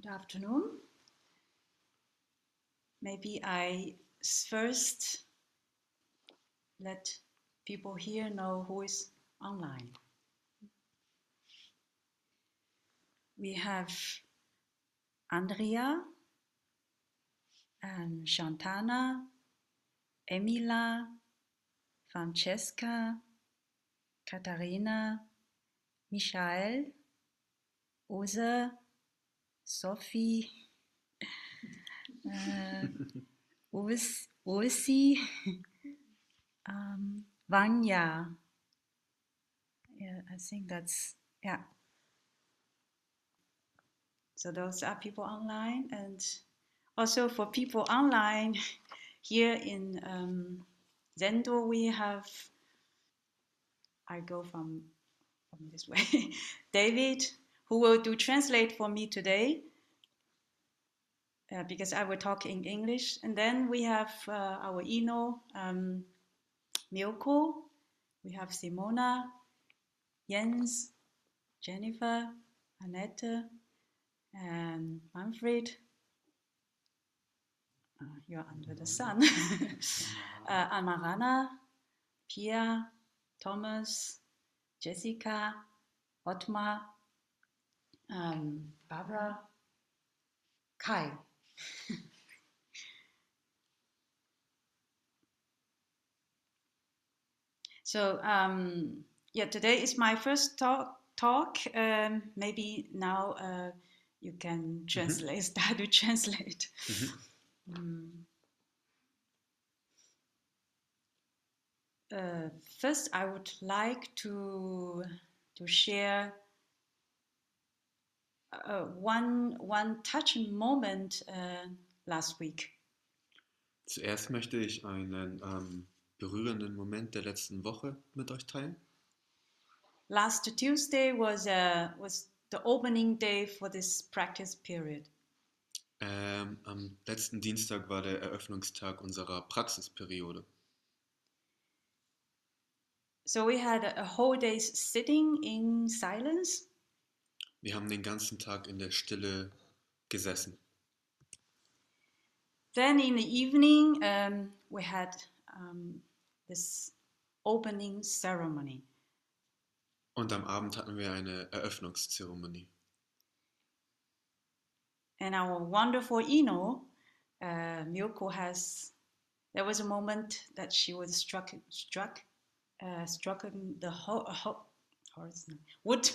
Good afternoon. Maybe I first let people here know who is online. We have Andrea and Shantana, Emila, Francesca, Katharina, Michael, Ose, Sophie, äh, Urs, Ursi, um, Vanya. Yeah, I think that's, yeah. So those are people online. And also for people online, here in um, Zendo, we have, I go from, from this way, David, who will do translate for me today. Uh, because I will talk in English. And then we have uh, our Ino, um, Milko, we have Simona, Jens, Jennifer, Annette, and Manfred. Uh, you're under the sun. uh, Amarana, Pia, Thomas, Jessica, Otmar, um, Barbara, Kai. So um, yeah, today is my first talk. Talk. Um, maybe now uh, you can translate. Start to translate. Mm. Uh, first, I would like to to share uh, one one touching moment uh, last week. Zuerst möchte ich einen ähm, berührenden Moment der letzten Woche mit euch teilen. Last Tuesday was uh, was the opening day for this practice period. Ähm, am letzten Dienstag war der Eröffnungstag unserer Praxisperiode. So we had a whole day sitting in silence, Wir haben den ganzen Tag in der Stille gesessen. Then in the evening, um, we had um, this opening ceremony. Und am Abend hatten wir eine Eröffnungszeremonie. And our wonderful Ino, uh, Milko has, there was a moment that she was struck, struck, uh, struck the ho- no, wood.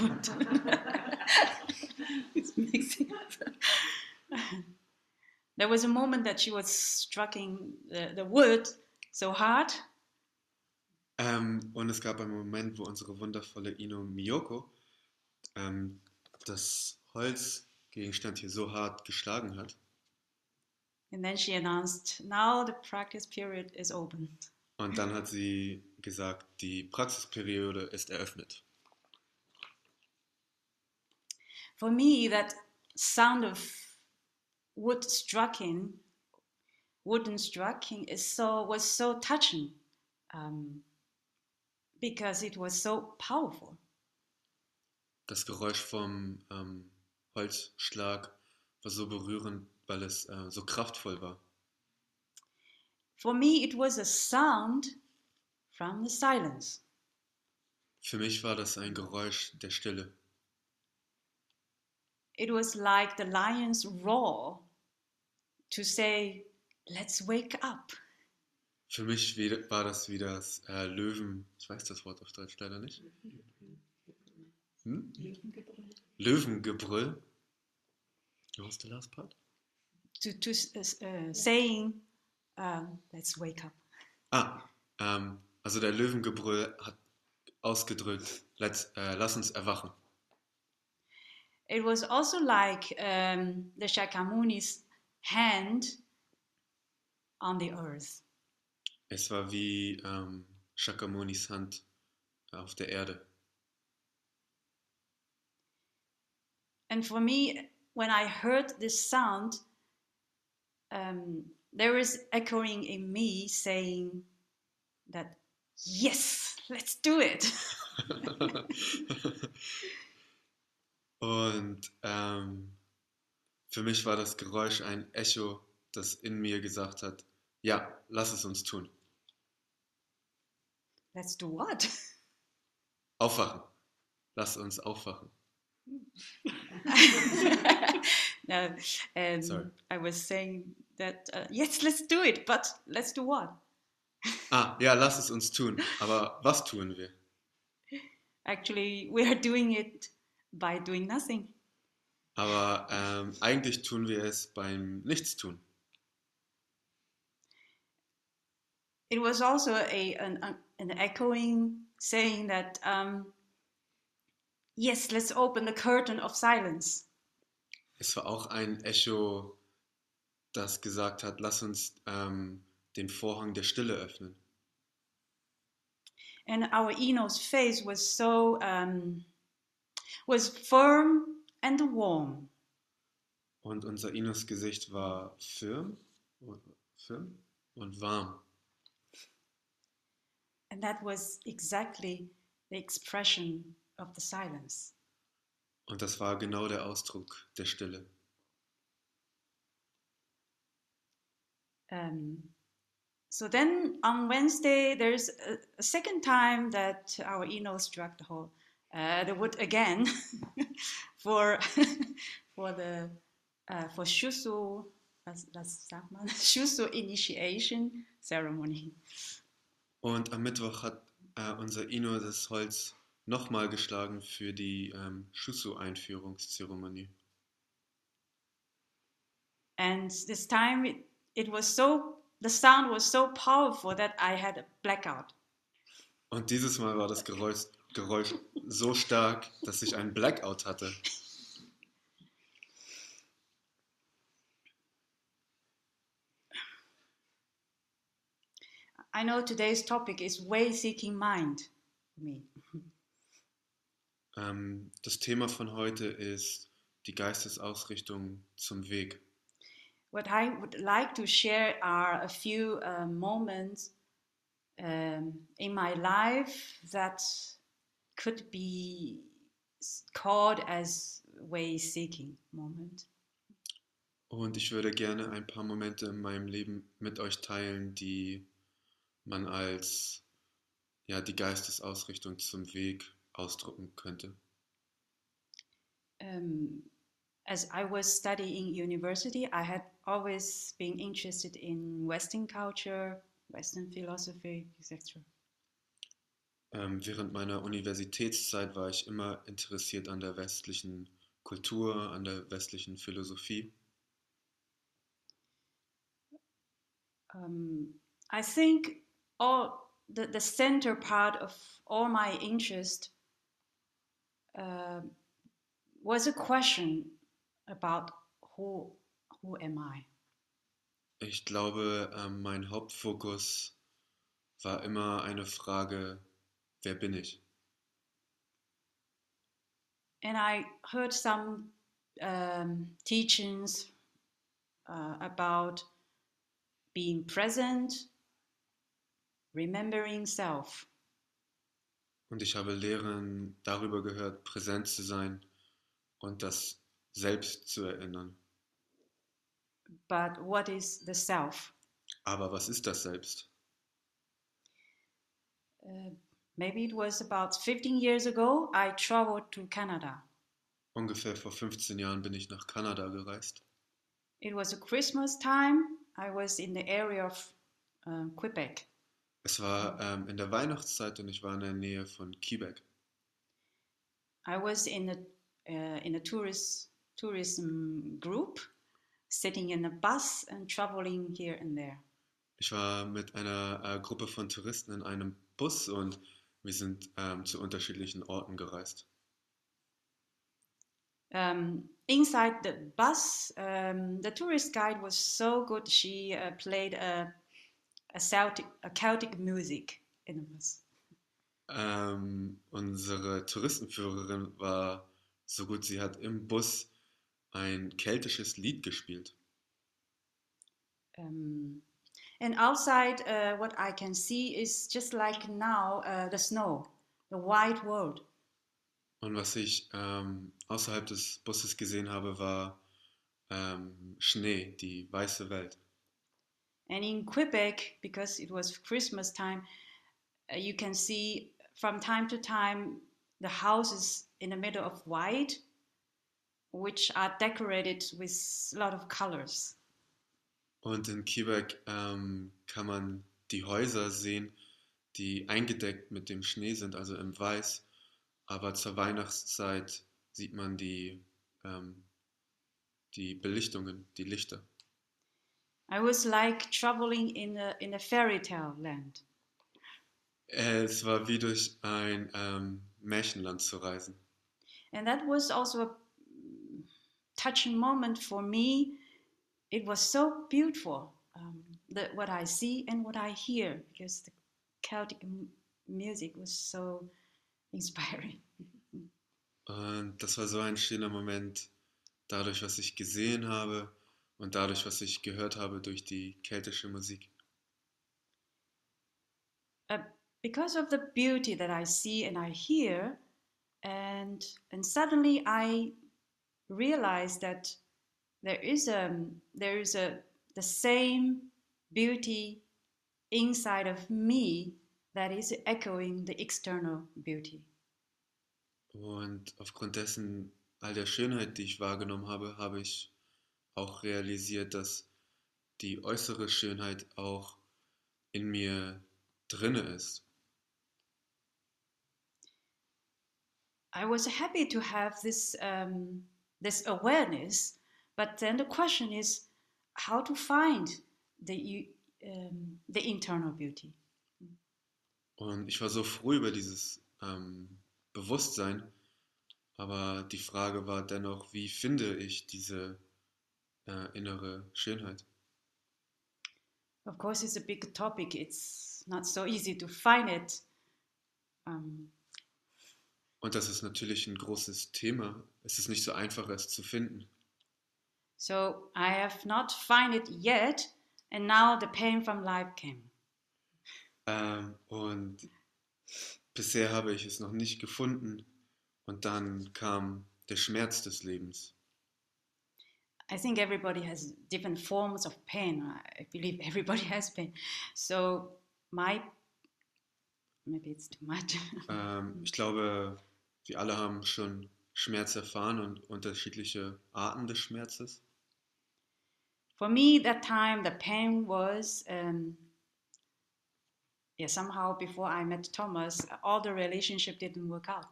wood. it's mixing up. there was a moment that she was striking the, the wood so hard Ähm, und es gab einen Moment, wo unsere wundervolle Ino Miyoko ähm, das Holzgegenstand hier so hart geschlagen hat. And then she announced, now the practice period is open. Und dann hat sie gesagt, die Praxisperiode ist eröffnet. For me, that sound of wood striking, wooden striking, is so was so touching, um, because it was so powerful. Das Geräusch vom ähm, Holzschlag war so berührend, weil es äh, so kraftvoll war. For me, it was a sound from the silence. Für mich war das ein Geräusch der Stille. It was like the lion's roar to say, "Let's wake up." Für mich war das wie das äh, Löwen, ich weiß das Wort auf Deutsch leider nicht. Hm? Löwengebrüll. What was the last part? To to uh, saying, um, "Let's wake up." Ah, ähm, also der Löwengebrüll hat ausgedrückt, let's, äh, lass uns erwachen. It was also like um, the Shakyamuni's hand on the earth. Es war wie ähm, Shakamunis Hand auf der Erde. And for me, when I heard this sound, um, there is echoing in me saying that, yes, let's do it. Und ähm, für mich war das Geräusch ein Echo, das in mir gesagt hat, ja, lass es uns tun. Let's do what? Aufwachen. Lass uns aufwachen. no, um, Sorry. I was saying that uh, yes, let's do it, but let's do what? Ah, ja, lass es uns tun. Aber was tun wir? Actually, we are doing it by doing nothing. Aber ähm, eigentlich tun wir es beim Nichtstun. It was also a an, an- echoing saying that um, yes, let's open the curtain of silence. Es war auch ein Echo, das gesagt hat, lass uns ähm, den Vorhang der Stille öffnen. and our Eno's face was so um, was firm and warm. Und unser Inos Gesicht war firm, firm und warm. And that was exactly the expression of the silence. Und das war genau der Ausdruck der Stille. Um, so then on Wednesday, there's a, a second time that our Eno struck the whole uh, the wood again for for the uh, for Shusu, was, was sagt man? Shusu initiation ceremony. Und am Mittwoch hat äh, unser Ino das Holz nochmal geschlagen für die ähm, Shusu-Einführungszeremonie. And this time it, it was so, the sound was so powerful that I had a blackout. Und dieses Mal war das Geräusch, Geräusch so stark, dass ich einen Blackout hatte. I know today's topic is way seeking mind me. Ähm, das Thema von heute ist die Geistesausrichtung zum Weg. What I would like to share are a few uh, moments um, in my life that could be called as way seeking moment. Und ich würde gerne ein paar Momente in meinem Leben mit euch teilen, die man als ja, die Geistesausrichtung zum Weg ausdrücken könnte. um, as I was studying university, I had always been interested in Western culture, Western philosophy, etc. Ähm, während meiner Universitätszeit war ich immer interessiert an der westlichen Kultur, an der westlichen Philosophie. Um, I think all the, the center part of all my interest uh, was a question about who who am I? Ich glaube, ähm, mein Hauptfokus war immer eine Frage, wer bin ich? And I heard some um, teachings uh, about being present, remembering self. Und ich habe Lehren darüber gehört, präsent zu sein und das Selbst zu erinnern. But what is the self? Aber was ist das Selbst? Uh, maybe it was about 15 years ago, I traveled to Canada. Ungefähr vor 15 Jahren bin ich nach Kanada gereist. It was a Christmas time. I was in the area of uh, Quebec. Es war ähm, in der Weihnachtszeit und ich war in der Nähe von Quebec. I was in a uh, in a tourist tourism group, sitting in a bus and traveling here and there. Ich war mit einer äh, Gruppe von Touristen in einem Bus und wir sind ähm, zu unterschiedlichen Orten gereist. Um, inside the bus, um, the tourist guide was so good. She uh, played a, a Celtic, a Celtic music in the bus. Ähm, unsere Touristenführerin war so gut, sie hat im Bus ein keltisches Lied gespielt. Um, and outside, uh, what I can see is just like now uh, the snow, the white world. Und was ich ähm, außerhalb des Busses gesehen habe, war ähm, Schnee, die weiße Welt. And in Quebec, because it was Christmas time, uh, you can see from time to time the houses in the middle of white, which are decorated with a lot of colors. Und in Quebec ähm, kann man die Häuser sehen, die eingedeckt mit dem Schnee sind, also im Weiß. Aber zur Weihnachtszeit sieht man die, ähm, die Belichtungen, die Lichter. I was like traveling in a, in a fairy tale land. Es war wie durch ein ähm, Märchenland zu reisen. And that was also a touching moment for me. It was so beautiful, um, the, what I see and what I hear, because the Celtic m- music was so inspiring. Und das war so ein schöner Moment, dadurch, was ich gesehen habe und dadurch, was ich gehört habe durch die keltische Musik. Uh, because of the beauty that I see and I hear, and and suddenly I realized that there is a there is a the same beauty inside of me that is echoing the external beauty. Und aufgrund dessen, all der Schönheit, die ich wahrgenommen habe, habe ich auch realisiert, dass die äußere Schönheit auch in mir drinne ist. I was happy to have this um, this awareness, but then the question is how to find the um, the internal beauty. Und ich war so froh über dieses ähm, Bewusstsein, aber die Frage war dennoch, wie finde ich diese äh, innere Schönheit? Of course, it's a big topic. It's not so easy to find it. Um, Und das ist natürlich ein großes Thema. Es ist nicht so einfach, es zu finden. so I have not find it yet, and now the pain from life came. Ähm, und bisher habe ich es noch nicht gefunden. Und dann kam der Schmerz des Lebens. I think everybody has different forms of pain. I believe everybody has pain. So my maybe it's too much. Ähm, ich glaube, wir alle haben schon Schmerz erfahren und unterschiedliche Arten des Schmerzes. For me, that time the pain was um, yeah somehow before I met Thomas, all the relationship didn't work out.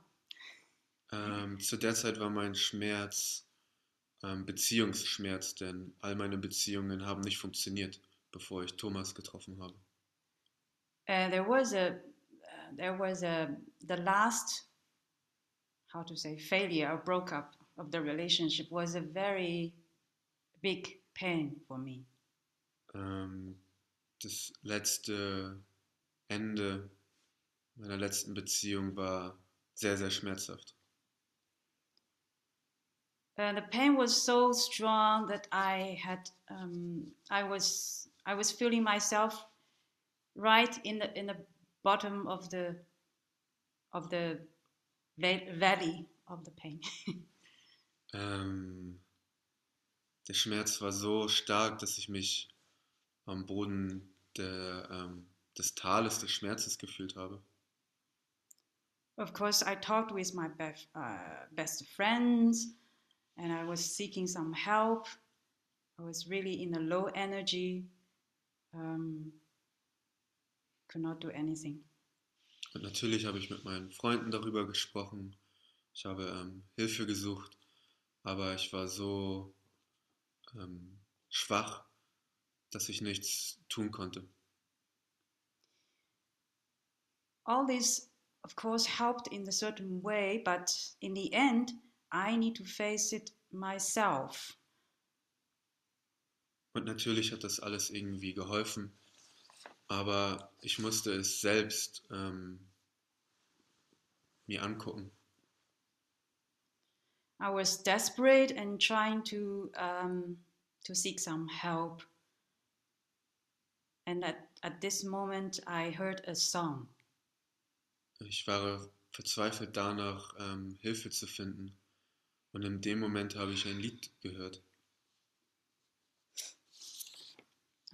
Ähm, zu der Zeit war mein Schmerz ähm, Beziehungsschmerz, denn all meine Beziehungen haben nicht funktioniert, bevor ich Thomas getroffen habe. Uh, there was a uh, there was a the last how to say failure or broke up of the relationship was a very big pain for me. Ähm, das letzte Ende meiner letzten Beziehung war sehr, sehr schmerzhaft. Uh, the pain was so strong that I had um, I was I was feeling myself right in the in the bottom of the of the valley of the pain. Ähm, der Schmerz war so stark, dass ich mich am Boden der, ähm, des Tales des Schmerzes gefühlt habe. of course, I talked with my best uh, best friends, and I was seeking some help. I was really in a low energy. Um, could not do anything. Und natürlich habe ich mit meinen Freunden darüber gesprochen. Ich habe ähm, Hilfe gesucht, aber ich war so ähm, schwach, dass ich nichts tun konnte. all this of course helped in a certain way but in the end i need to face it myself Und natürlich hat das alles irgendwie geholfen, aber ich musste es selbst ähm, mir angucken. i was desperate and trying to um, to seek some help and at, at this moment i heard a song Ich war verzweifelt danach, ähm, Hilfe zu finden. Und in dem Moment habe ich ein Lied gehört.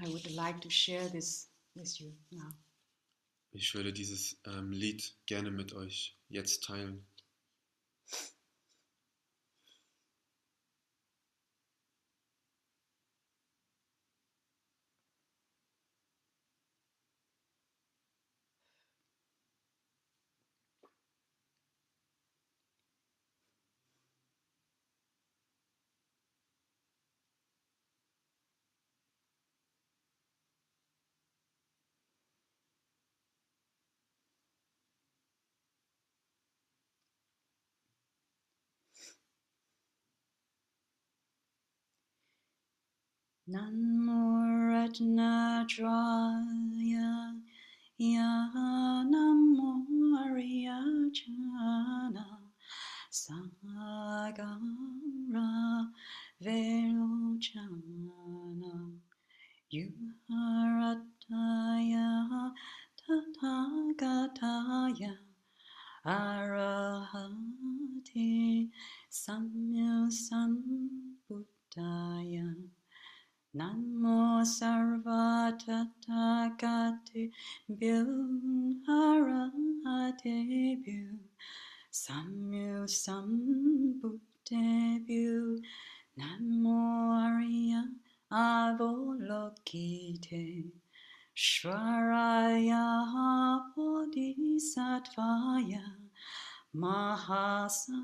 I would like to share this you now. Ich würde dieses ähm, Lied gerne mit euch jetzt teilen. Nanmoratnatraya Yanamoriyachana Sagara are Yuharat Ishvaraya Bodhisattvaya Mahasa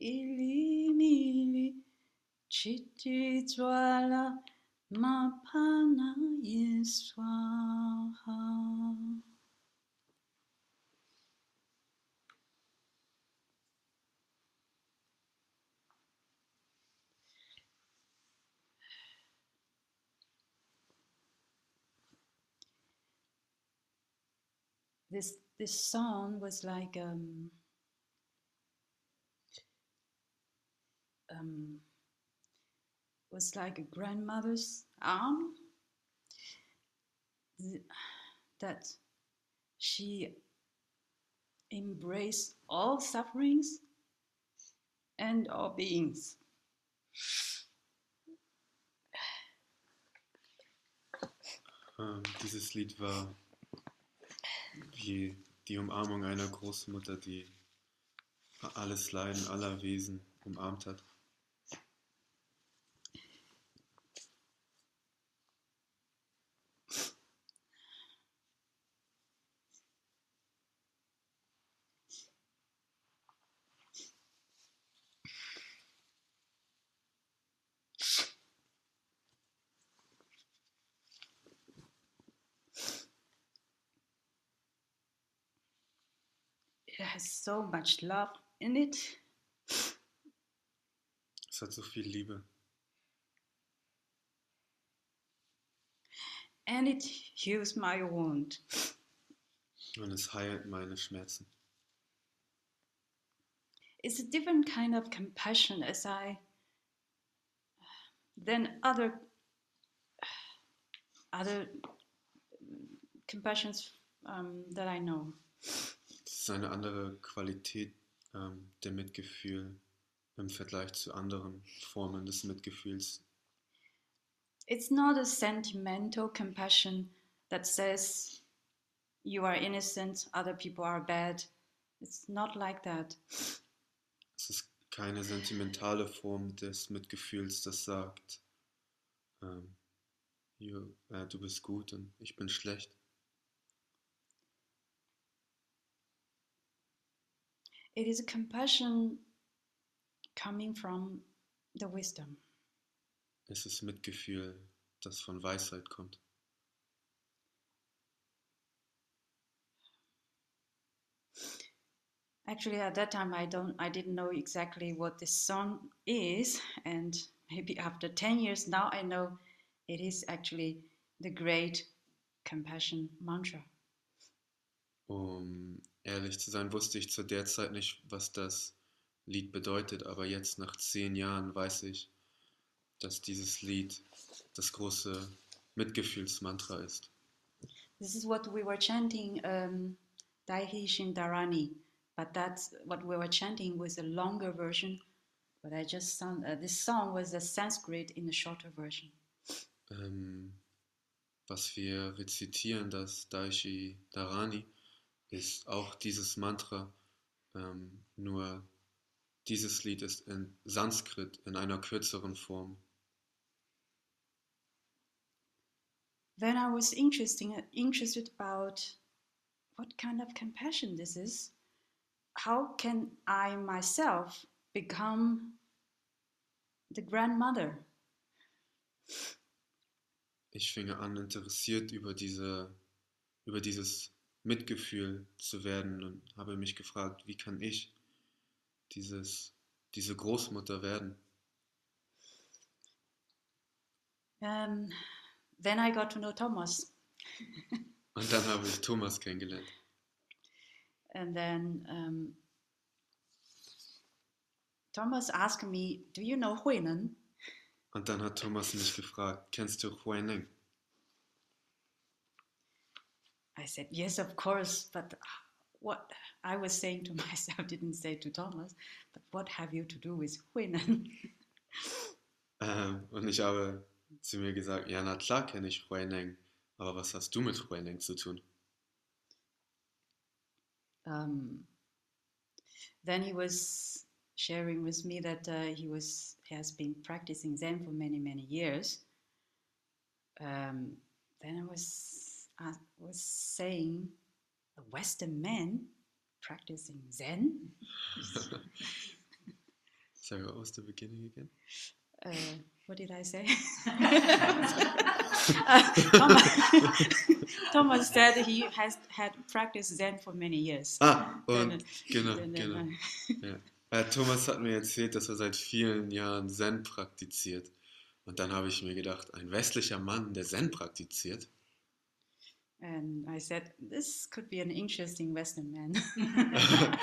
Ilimili Chitti Jwala Mapana Yeswaha. This this song was like um, um, was like a grandmother's arm that she embraced all sufferings and all beings. Ähm, dieses Lied war wie die Umarmung einer Großmutter, die alles Leiden aller Wesen umarmt hat. It has so much love in it. Es hat so viel Liebe and it heals my wound. und es heilt meine Schmerzen. It's a different kind of compassion as I than other other compassions um, that I know. Ist eine andere Qualität ähm, der Mitgefühl im Vergleich zu anderen Formen des Mitgefühls. It's not a sentimental compassion that says you are innocent, other people are bad. It's not like that. Es ist keine sentimentale Form des Mitgefühls, das sagt, ähm, you, äh, du bist gut und ich bin schlecht. It is a compassion coming from the wisdom. Es ist Mitgefühl, das von Weisheit kommt. Actually, at that time, I don't, I didn't know exactly what this song is, and maybe after ten years now, I know it is actually the great compassion mantra. Um ehrlich zu sein, wusste ich zu der Zeit nicht, was das Lied bedeutet, aber jetzt nach zehn Jahren weiß ich, dass dieses Lied das große Mitgefühlsmantra ist. This is what we were chanting, um, Daihi Shindarani, but that's what we were chanting was a longer version. But I just sung, uh, this song was a Sanskrit in a shorter version. Ähm, was wir rezitieren, das Daishi Dharani, ist auch dieses Mantra, ähm, nur dieses Lied ist in Sanskrit in einer kürzeren Form. Then I was interesting, interested about what kind of compassion this is. How can I myself become the grandmother? Ich fing an, interessiert über, diese, über dieses Mitgefühl zu werden und habe mich gefragt, wie kann ich dieses, diese Großmutter werden? Um, then I got to know Thomas, Und dann habe ich Thomas kennengelernt. and then um, Thomas asked me, "Do you know Huinan?" Und dann hat Thomas mich gefragt, kennst du Huineng? I said, "Yes, of course." But what I was saying to myself didn't say to Thomas, "But what have you to do with Huinan?" Ähm, und ich habe zu mir gesagt, ja, na klar kenne ich Huineng, aber was hast du mit Huineng zu tun? um, then he was sharing with me that uh, he was has been practicing Zen for many many years. Um, then I was was saying, a Western man practicing Zen. Sorry, what was the beginning again? Uh, what did I say? Uh, Thomas, Thomas said he has had practiced Zen for many years. Ah, Then, und genau, then, genau. Ja. Äh, Thomas hat mir erzählt, dass er seit vielen Jahren Zen praktiziert. Und dann habe ich mir gedacht, ein westlicher Mann, der Zen praktiziert. And I said, this could be an interesting Western man.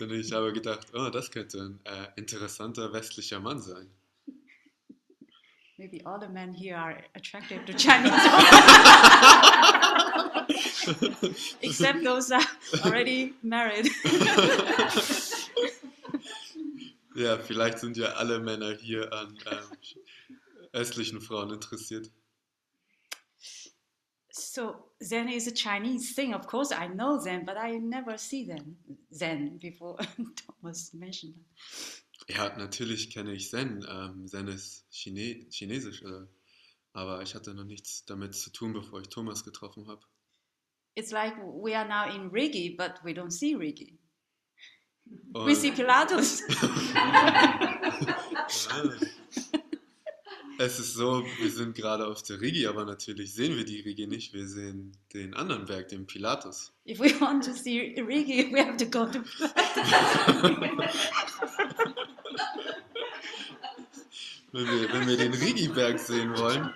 und, ich, habe gedacht, oh, das könnte ein äh, interessanter westlicher Mann sein. Maybe all the men here are attracted to Chinese, except those are already married. Ja, vielleicht sind ja alle Männer hier an ähm, östlichen Frauen interessiert. So Zen is a Chinese thing. Of course, I know Zen, but I never see Zen, Zen before Thomas mentioned that. Ja, natürlich kenne ich Zen. Ähm, Zen ist Chine chinesisch, äh, aber ich hatte noch nichts damit zu tun, bevor ich Thomas getroffen habe. It's like we are now in Rigi, but we don't see Rigi. We Und- see Pilatus. Ah. Es ist so, wir sind gerade auf der Rigi, aber natürlich sehen wir die Rigi nicht. Wir sehen den anderen Berg, den Pilatus. if we want to see Rigi, we have to go to Pilatus. Wenn wir, wenn wir den Rigi-Berg sehen wollen,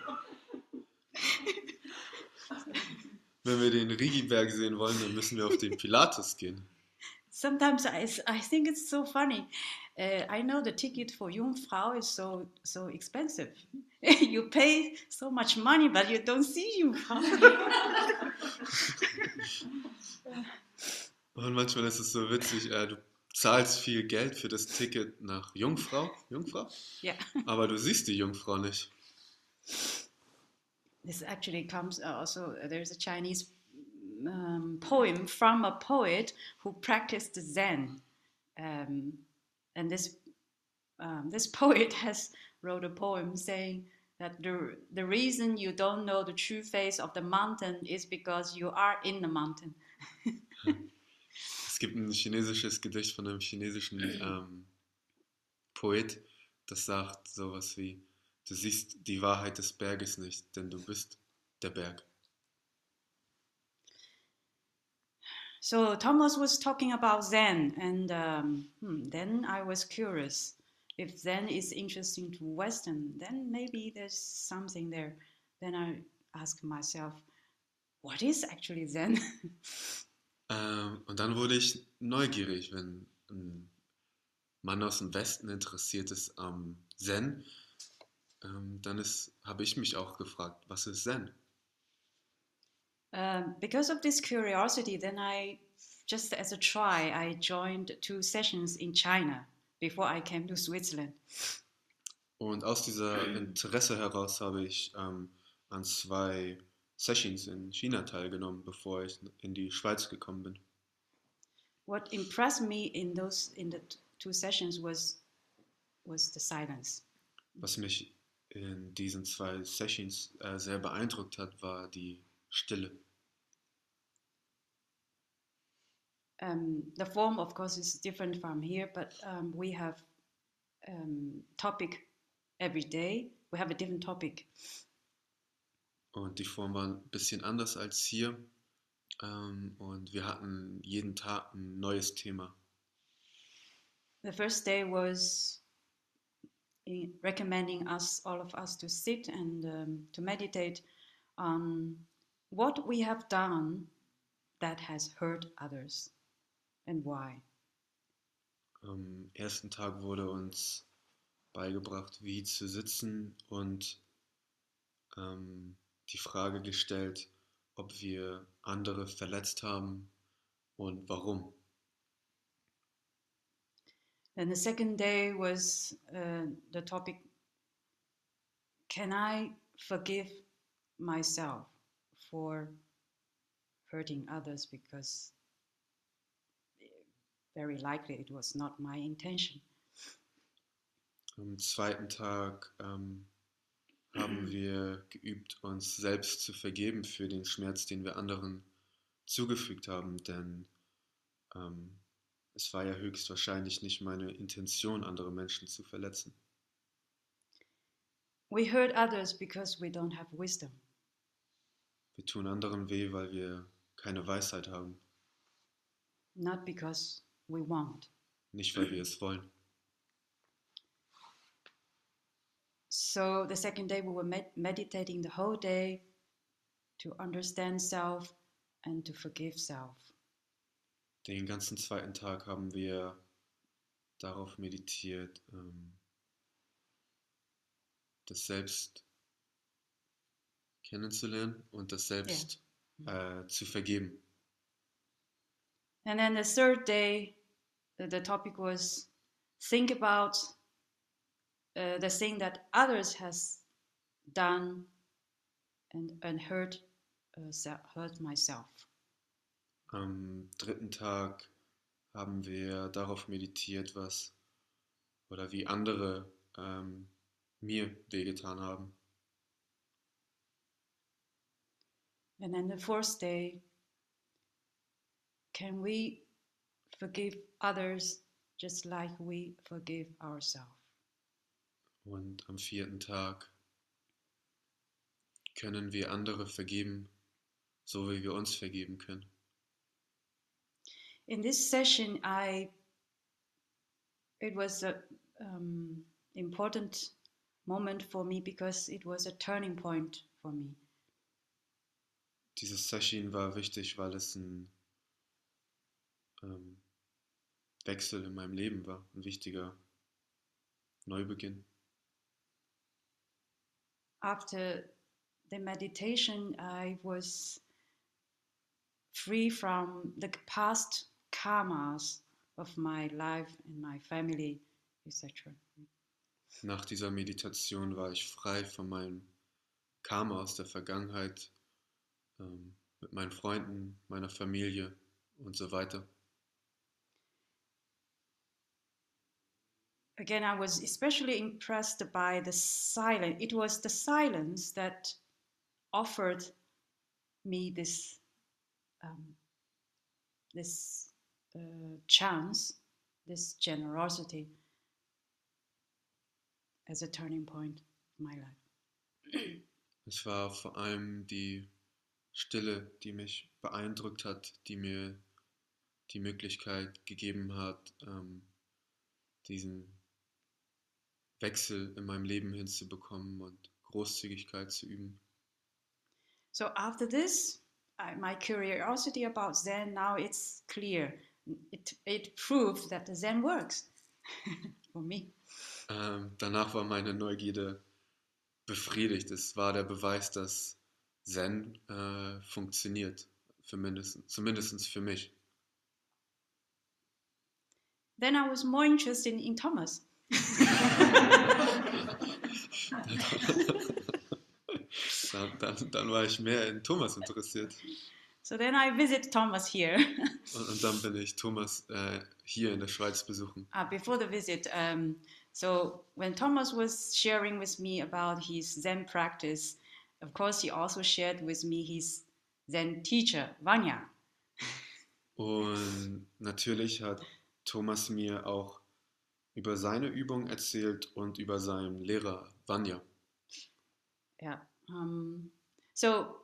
wenn wir den Rigi-Berg sehen wollen, dann müssen wir auf den Pilatus gehen. Sometimes I, I think it's so funny. Uh, I know the ticket for Jungfrau is so so expensive. you pay so much money, but you don't see Jungfrau. Und manchmal ist es so witzig, äh, du zahlst viel Geld für das Ticket nach Jungfrau, Jungfrau, yeah, aber du siehst die Jungfrau nicht. this actually comes also. There's a Chinese um, poem from a poet who practiced Zen, um, and this um, this poet has wrote a poem saying that the, the reason you don't know the true face of the mountain is because you are in the mountain. Es gibt ein chinesisches Gedicht von einem chinesischen ähm, Poet, das sagt sowas wie, du siehst die Wahrheit des Berges nicht, denn du bist der Berg. So Thomas was talking about Zen, and um, hmm, then I was curious if Zen is interesting to Western, then maybe there's something there. Then I ask myself, what is actually Zen? Ähm, und dann wurde ich neugierig, wenn ein Mann aus dem Westen interessiert ist am Zen, ähm, dann habe ich mich auch gefragt, was ist Zen? Um, because of this curiosity, then I, just as a try, I joined two sessions in China before I came to Switzerland. Und aus dieser Interesse heraus habe ich ähm, an zwei Sessions in China teilgenommen, bevor ich in die Schweiz gekommen bin. What impressed me in those in the two sessions was was the silence. Was mich in diesen zwei Sessions äh, sehr beeindruckt hat, war die Stille. Um, the form, of course, is different from here, but um, we have um, topic every day. We have a different topic. Und die Form war ein bisschen anders als hier. Ähm, und wir hatten jeden Tag ein neues Thema. The first day was recommending us, all of us, to sit and um, to meditate on what we have done that has hurt others and why. Am ersten Tag wurde uns beigebracht, wie zu sitzen und ähm, die Frage gestellt, ob wir andere verletzt haben und warum. And the second day was uh, the topic Can I forgive myself for hurting others because very likely it was not my intention. Am zweiten Tag ähm, haben wir geübt, uns selbst zu vergeben für den Schmerz, den wir anderen zugefügt haben, denn ähm, es war ja höchstwahrscheinlich nicht meine Intention, andere Menschen zu verletzen. We hurt others because we don't have wisdom. Wir tun anderen weh, weil wir keine Weisheit haben. Not because we want. Nicht weil wir es wollen. So the second day we were med meditating the whole day to understand self and to forgive self. Den ganzen zweiten Tag haben wir darauf meditiert, ähm, das Selbst kennenzulernen und das Selbst yeah. äh, zu vergeben. And then the third day, the topic was think about uh, the thing that others has done and, and hurt, uh, hurt myself. Am dritten Tag haben wir darauf meditiert, was oder wie andere ähm, mir wehgetan haben. And then the fourth day, can we forgive others just like we forgive ourselves? Und am vierten Tag können wir andere vergeben, so wie wir uns vergeben können. In this session, I it was an um, important moment for me because it was a turning point for me. Dieses Session war wichtig, weil es ein ähm, Wechsel in meinem Leben war, ein wichtiger Neubeginn. After the meditation, I was free from the past karmas of my life and my family, etc. Nach dieser Meditation war ich frei von meinem Karma aus der Vergangenheit, ähm, mit meinen Freunden, meiner Familie und so weiter. again, I was especially impressed by the silence. It was the silence that offered me this um, this uh, chance, this generosity as a turning point in my life. Es war vor allem die Stille, die mich beeindruckt hat, die mir die Möglichkeit gegeben hat, ähm, diesen Wechsel in meinem Leben hinzubekommen und Großzügigkeit zu üben. So after this, my curiosity about Zen now it's clear. It, it proves that the Zen works for me. Ähm, danach war meine Neugierde befriedigt. Es war der Beweis, dass Zen äh, funktioniert, für mindestens, zumindest für mich. Then I was more interested in Thomas. dann, dann, dann war ich mehr in Thomas interessiert. So then I visit Thomas here. Und, und dann bin ich Thomas äh, hier in der Schweiz besuchen. uh, before the visit, um, so when Thomas was sharing with me about his Zen practice, of course, he also shared with me his Zen teacher, Vanya. Und natürlich hat Thomas mir auch über seine Übung erzählt und über seinen Lehrer Vanya. Yeah. Um, so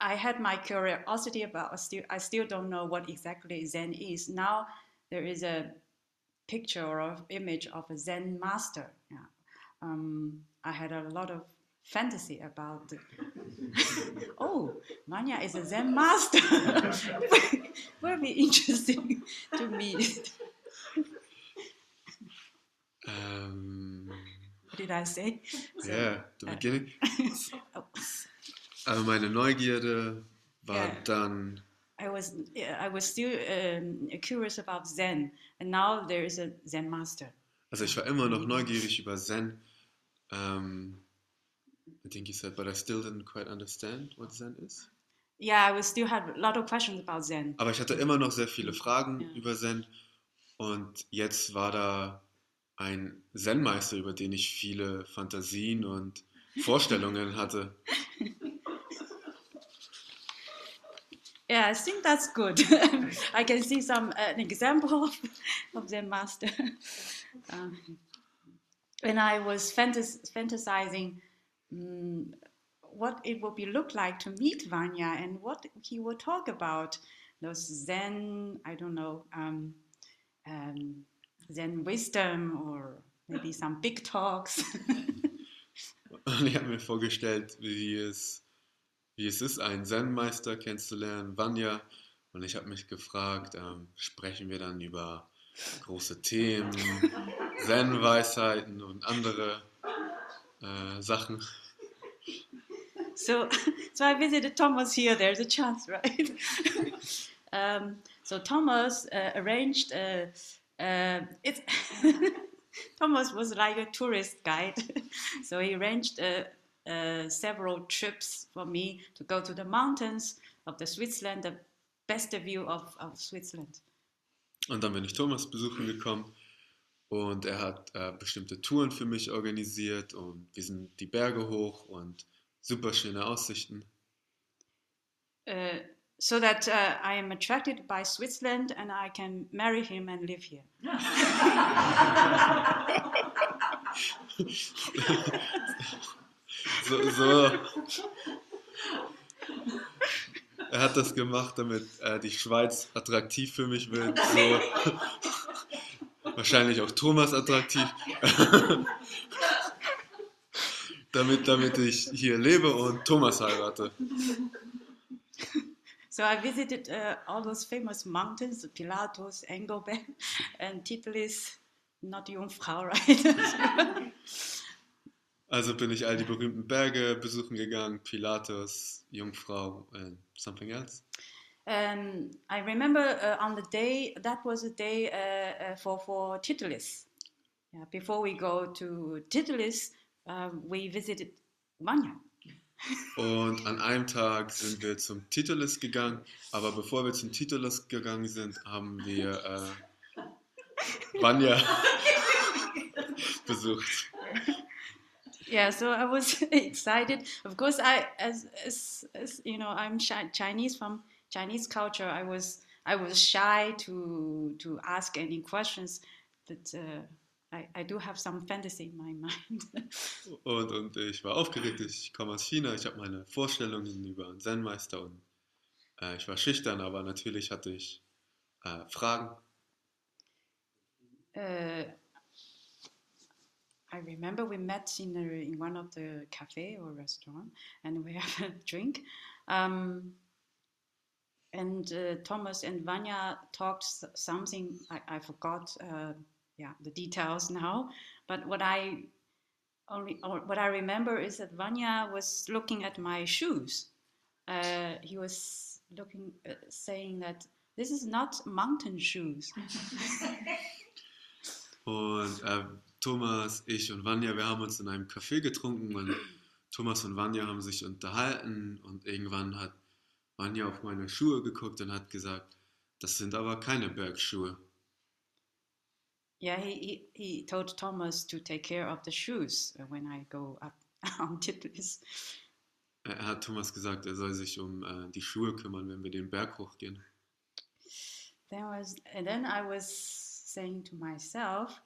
I had my curiosity about. I still, I still don't know what exactly Zen is. Now there is a picture or image of a Zen master. Yeah. Um, I had a lot of fantasy about. The oh, Manya is a Zen master. Will be interesting to meet. Ähm, What did I say? So, yeah, the äh, beginning. oh, Aber meine Neugierde war Ja. dann, I was I was still um, curious about Zen, and now there is a Zen master. also ich war immer noch neugierig über Zen. Um, I think he said, but I still didn't quite understand what Zen is. Yeah, I was still had a lot of questions about Zen. Aber ich hatte immer noch sehr viele Fragen Ja. über Zen. Und jetzt war da ein Zen-Meister, über den ich viele Fantasien und Vorstellungen hatte. Yeah, I think that's good. I can see some uh, an example of, of Zen master. um, when I was fantas- fantasizing what it would be look like to meet Vanya and what he would talk about, those Zen, I don't know, um, um, Zen wisdom or maybe some big talks. Und ich habe mir vorgestellt, wie es, wie es ist, einen Zen-Meister kennenzulernen, Vanya. Und ich habe mich gefragt, ähm, sprechen wir dann über große Themen, Zen-Weisheiten und andere äh, Sachen. So, so I visited Thomas here. There's a chance, right? um, so Thomas uh, arranged. Uh, uh, it. Thomas was like a tourist guide, so he arranged uh, uh, several trips for me to go to the mountains of the Switzerland, the best view of, of Switzerland. Und dann bin ich Thomas besuchen gekommen und er hat äh, bestimmte Touren für mich organisiert und wir sind die Berge hoch und super schöne Aussichten. Uh, so that uh, I am attracted by Switzerland and I can marry him and live here. So, so. Er hat das gemacht, damit äh, die Schweiz attraktiv für mich wird. So. Wahrscheinlich auch Thomas attraktiv. damit, damit ich hier lebe und Thomas heirate. So I visited uh, all those famous mountains, Pilatus, Engelberg, and Titlis, not Jungfrau, right? Also bin ich all die berühmten Berge besuchen gegangen, Pilatus, Jungfrau and something else. um, I remember uh, on the day, that was a day uh, uh, for, for Titlis. Yeah, before we go to Titlis, um, we visited Vanya. Und an einem Tag sind wir zum Titulis gegangen, aber bevor wir zum Titulis gegangen sind, haben wir äh, Vanya besucht. yeah so i was excited of course i as, as, as you know i'm Chi- chinese from chinese culture i was i was shy to to ask any questions but uh, I, I do have some fantasy in my mind Und, und ich war aufgeregt, ich komme aus China, ich habe meine Vorstellungen über einen Zen-Meister und äh, ich war schüchtern, aber natürlich hatte ich äh, Fragen. uh, I remember we met in, a, in one of the cafe or restaurant, and we have a drink. Um, and uh, Thomas and Vanya talked something I, I forgot. Uh, yeah, the details now. But what I only what I remember is that Vanya was looking at my shoes. Uh, he was looking, uh, saying that this is not mountain shoes. Und äh, Thomas, ich und Vanya, wir haben uns in einem Café getrunken und Thomas und Vanya haben sich unterhalten und irgendwann hat Vanya auf meine Schuhe geguckt und hat gesagt, das sind aber keine Bergschuhe. Yeah, he, he, he told Thomas to take care of the shoes when I go up on this. Er hat Thomas gesagt, er soll sich um äh, die Schuhe kümmern, wenn wir den Berg hochgehen. Then was and then I was saying to myself,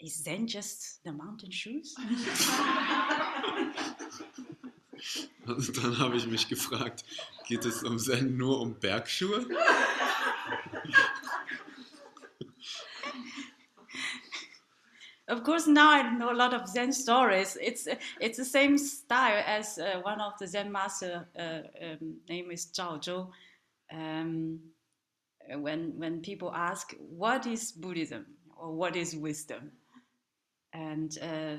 is Zen just the mountain shoes? Und dann habe ich mich gefragt, geht es um Zen nur um Bergschuhe? Of course, now I know a lot of Zen stories. It's it's the same style as uh, one of the Zen master uh, um, name is Zhao Zhou. Um, when when people ask what is Buddhism or what is wisdom, and uh,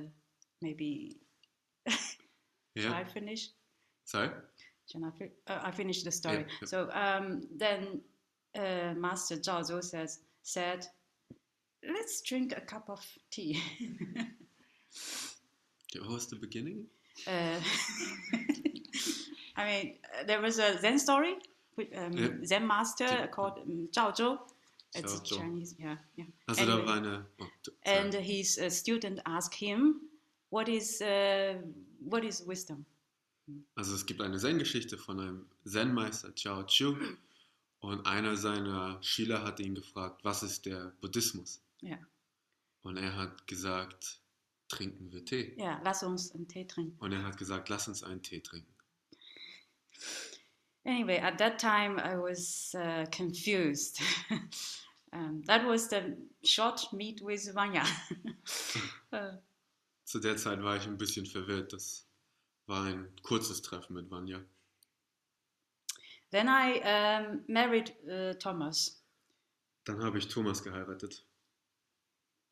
maybe shall I finish? sorry? Shall I, fi- uh, I finish the story. Yeah, yeah. So um, then uh, Master Zhao Zhou says said, "Let's drink a cup of tea." What was the beginning? uh, I mean, uh, there was a Zen story, with, um, Yeah. Zen master Yeah. called um, Zhao Zhou. It's Zhao Zhou. Chinese, yeah, yeah. Also war eine... Oh. And his uh, student asked him, "What is uh, what is wisdom?" Also es gibt eine Zen-Geschichte von einem Zen-Meister, Chao Chu. Und einer seiner Schüler hat ihn gefragt, was ist der Buddhismus? Ja. Und er hat gesagt, trinken wir Tee. Ja, lass uns einen Tee trinken. Und er hat gesagt, lass uns einen Tee trinken. Anyway, at that time I was uh, confused. um, that was the short meet with Vanya. uh, Zu der Zeit war ich ein bisschen verwirrt. Das war ein kurzes Treffen mit Vanya. then I um, married uh, Thomas. Dann habe ich Thomas geheiratet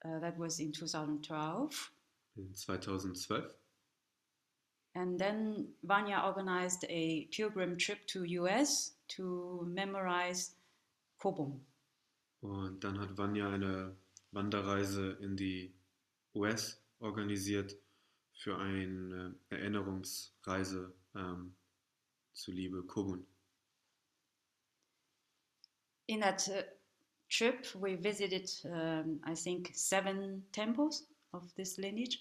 Uh, that was in 2012. in 2012. And then Vanya organized a pilgrim trip to US to memorize Kobun. Und dann hat Vanya eine Wanderreise in die US organisiert für eine Erinnerungsreise ähm, zu Liebe Kobun. In that uh, trip, we visited, um, I think, seven temples of this lineage.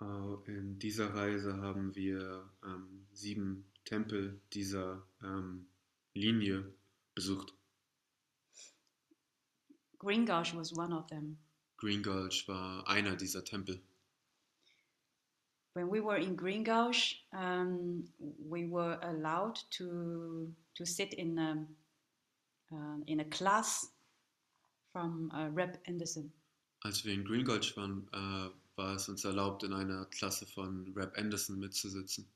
Äh, In dieser Reise haben wir ähm, sieben Tempel dieser ähm, Linie besucht. Green Gulch was one of them. Green Gulch war einer dieser Tempel. when we were in Green Gulch, um, we were allowed to to sit in a uh, in a class from uh, Rep Anderson. Als wir in Green Gulch waren, äh, war es uns erlaubt, in einer Klasse von Rap Anderson mitzusitzen.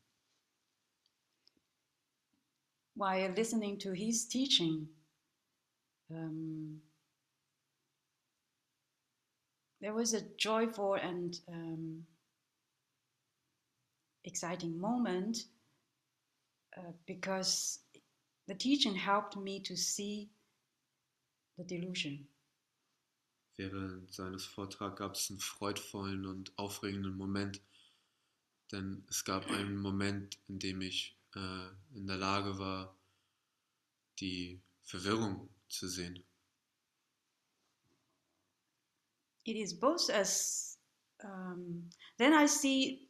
While listening to his teaching, um, there was a joyful and um, exciting moment uh, because the teaching helped me to see the delusion. Während seines Vortrags gab es einen freudvollen und aufregenden Moment, denn es gab einen Moment, in dem ich äh, in der Lage war, die Verwirrung zu sehen. It is both a s- um, then I see,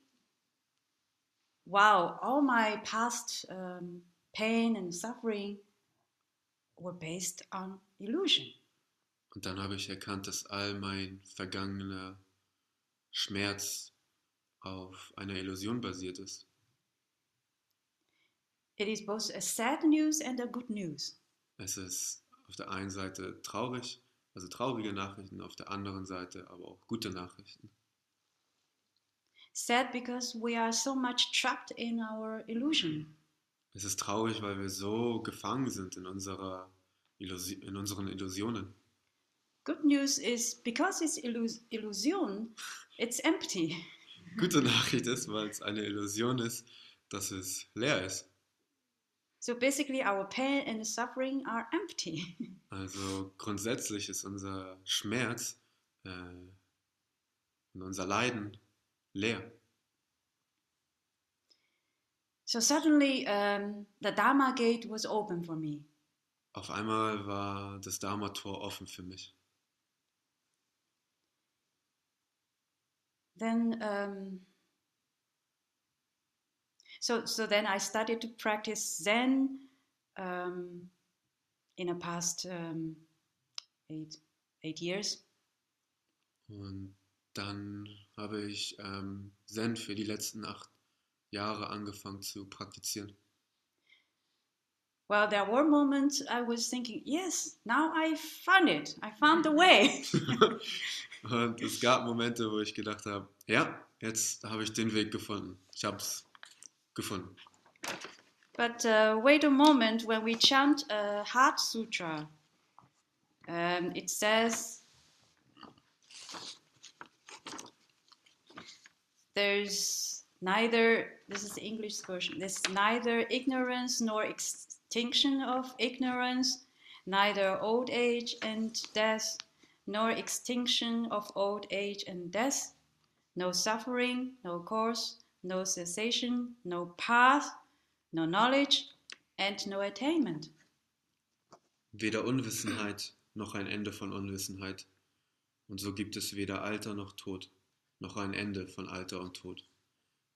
wow, all my past um, pain and suffering were based on illusion. Und dann habe ich erkannt, dass all mein vergangener Schmerz auf einer Illusion basiert ist. It is both a sad news and a good news. Es ist auf der einen Seite traurig, also traurige Nachrichten, auf der anderen Seite aber auch gute Nachrichten. Sad because we are so much trapped in our illusion. Es ist traurig, weil wir so gefangen sind in, unserer Illusi in unseren Illusionen. Good news is because it's illus illusion, it's empty. Gute Nachricht ist, weil es eine Illusion ist, dass es leer ist. So basically, our pain and suffering are empty. Also grundsätzlich ist unser Schmerz äh, und unser Leiden leer. So suddenly, um, the Dharma gate was open for me. Auf einmal war das Dharma-Tor offen für mich. Then, um, so so then I started to practice Zen um, in the past um, eight eight years. Und dann habe ich ähm, Zen für die letzten acht Jahre angefangen zu praktizieren. Well, there were moments I was thinking, yes, now I found it. I found the way. Und es gab Momente, wo ich gedacht habe, ja, jetzt habe ich den Weg gefunden. Ich habe es gefunden. but uh, wait a moment when we chant a Heart Sutra. Um, it says, there's neither, this is the English version, there's neither ignorance nor extinction of ignorance, neither old age and death, nor extinction of old age and death, no suffering, no cause, no cessation, no path, no knowledge, and no attainment. Weder Unwissenheit noch ein Ende von Unwissenheit. Und so gibt es weder Alter noch Tod, noch ein Ende von Alter und Tod.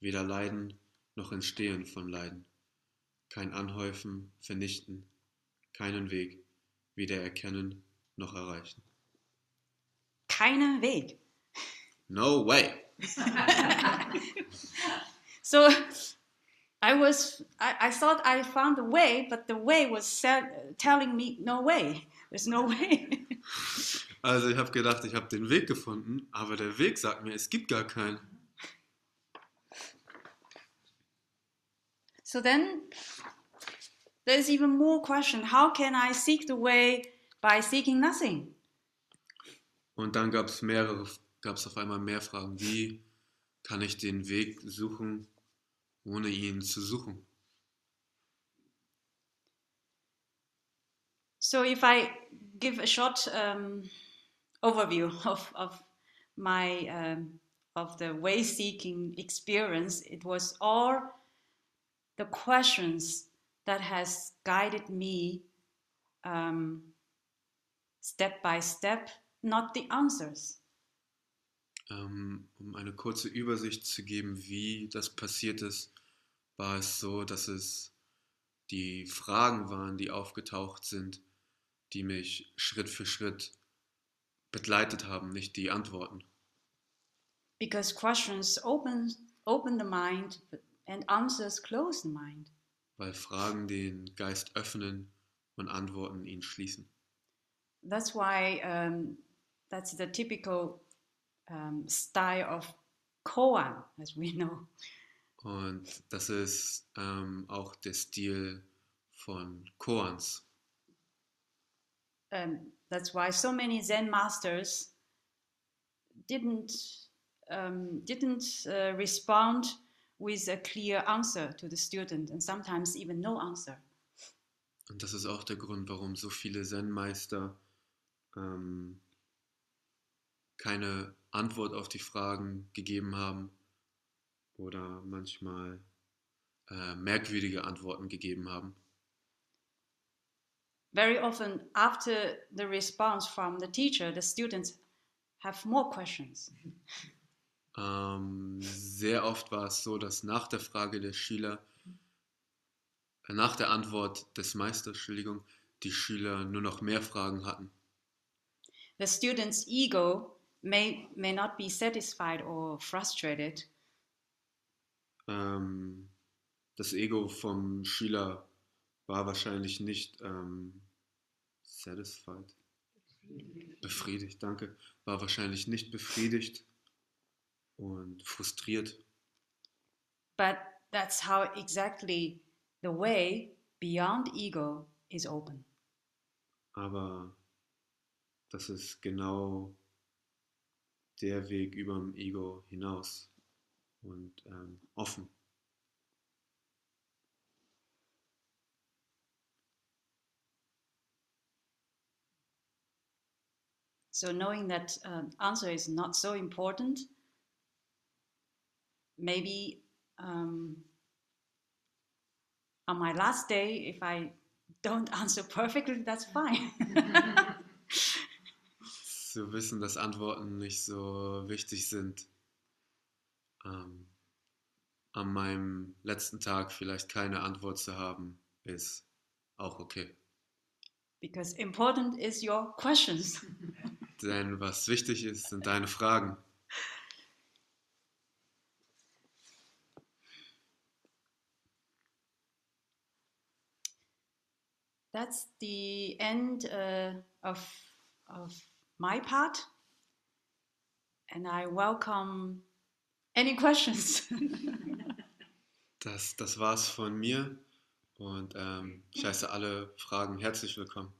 Weder Leiden noch Entstehen von Leiden. Kein Anhäufen, Vernichten, keinen Weg, weder erkennen noch erreichen. Keinen Weg. No way! So I was, I, I thought I found a way, but the way was sa- telling me no way. There's no way. Also ich habe gedacht, ich habe den Weg gefunden, aber der Weg sagt mir, es gibt gar keinen. So then there's even more question. How can I seek the way by seeking nothing? Und dann gab es mehrere, gab es auf einmal mehr Fragen. Wie kann ich den Weg suchen, ohne ihn zu suchen? So if I give a short um, overview of, of my um, of the way seeking experience, it was all the questions that has guided me um, step by step, not the answers. Ähm, um eine kurze Übersicht zu geben, wie das passiert ist, war es so, dass es die Fragen waren, die aufgetaucht sind, die mich Schritt für Schritt begleitet haben, nicht die Antworten. Because questions open open the mind and answers close the mind. Weil Fragen den Geist öffnen und Antworten ihn schließen. That's why um, that's the typical um, style of koan, as we know. Und das ist ähm, auch der Stil von Koans. Um, that's why so many Zen masters didn't um, didn't uh, respond with a clear answer to the student, and sometimes even no answer. Und das ist auch der Grund, warum so viele Zen-Meister ähm, keine Antwort auf die Fragen gegeben haben oder manchmal äh, merkwürdige Antworten gegeben haben. Very often, after the response from the teacher, the students have more questions. Ähm, sehr oft war es so, dass nach der Frage der Schüler, äh, nach der Antwort des Meisters, Entschuldigung, die Schüler nur noch mehr Fragen hatten. The student's ego may, may not be satisfied or frustrated, Ähm, das Ego vom Schüler war wahrscheinlich nicht ähm, satisfied. Befriedigt, danke. War wahrscheinlich nicht befriedigt und frustriert. but that's how exactly the way beyond ego is open. Aber das ist genau der Weg über dem Ego hinaus und ähm, offen. So knowing that uh, answer is not so important, maybe um, on my last day, if I don't answer perfectly, that's fine. Zu wissen, dass Antworten nicht so wichtig sind. Ähm, an meinem letzten Tag vielleicht keine Antwort zu haben, ist auch okay. because important is your questions. Denn was wichtig ist, sind deine Fragen. That's the end uh, of, of my part. And I welcome any questions. Das, das war's von mir und ähm, ich heiße alle Fragen herzlich willkommen.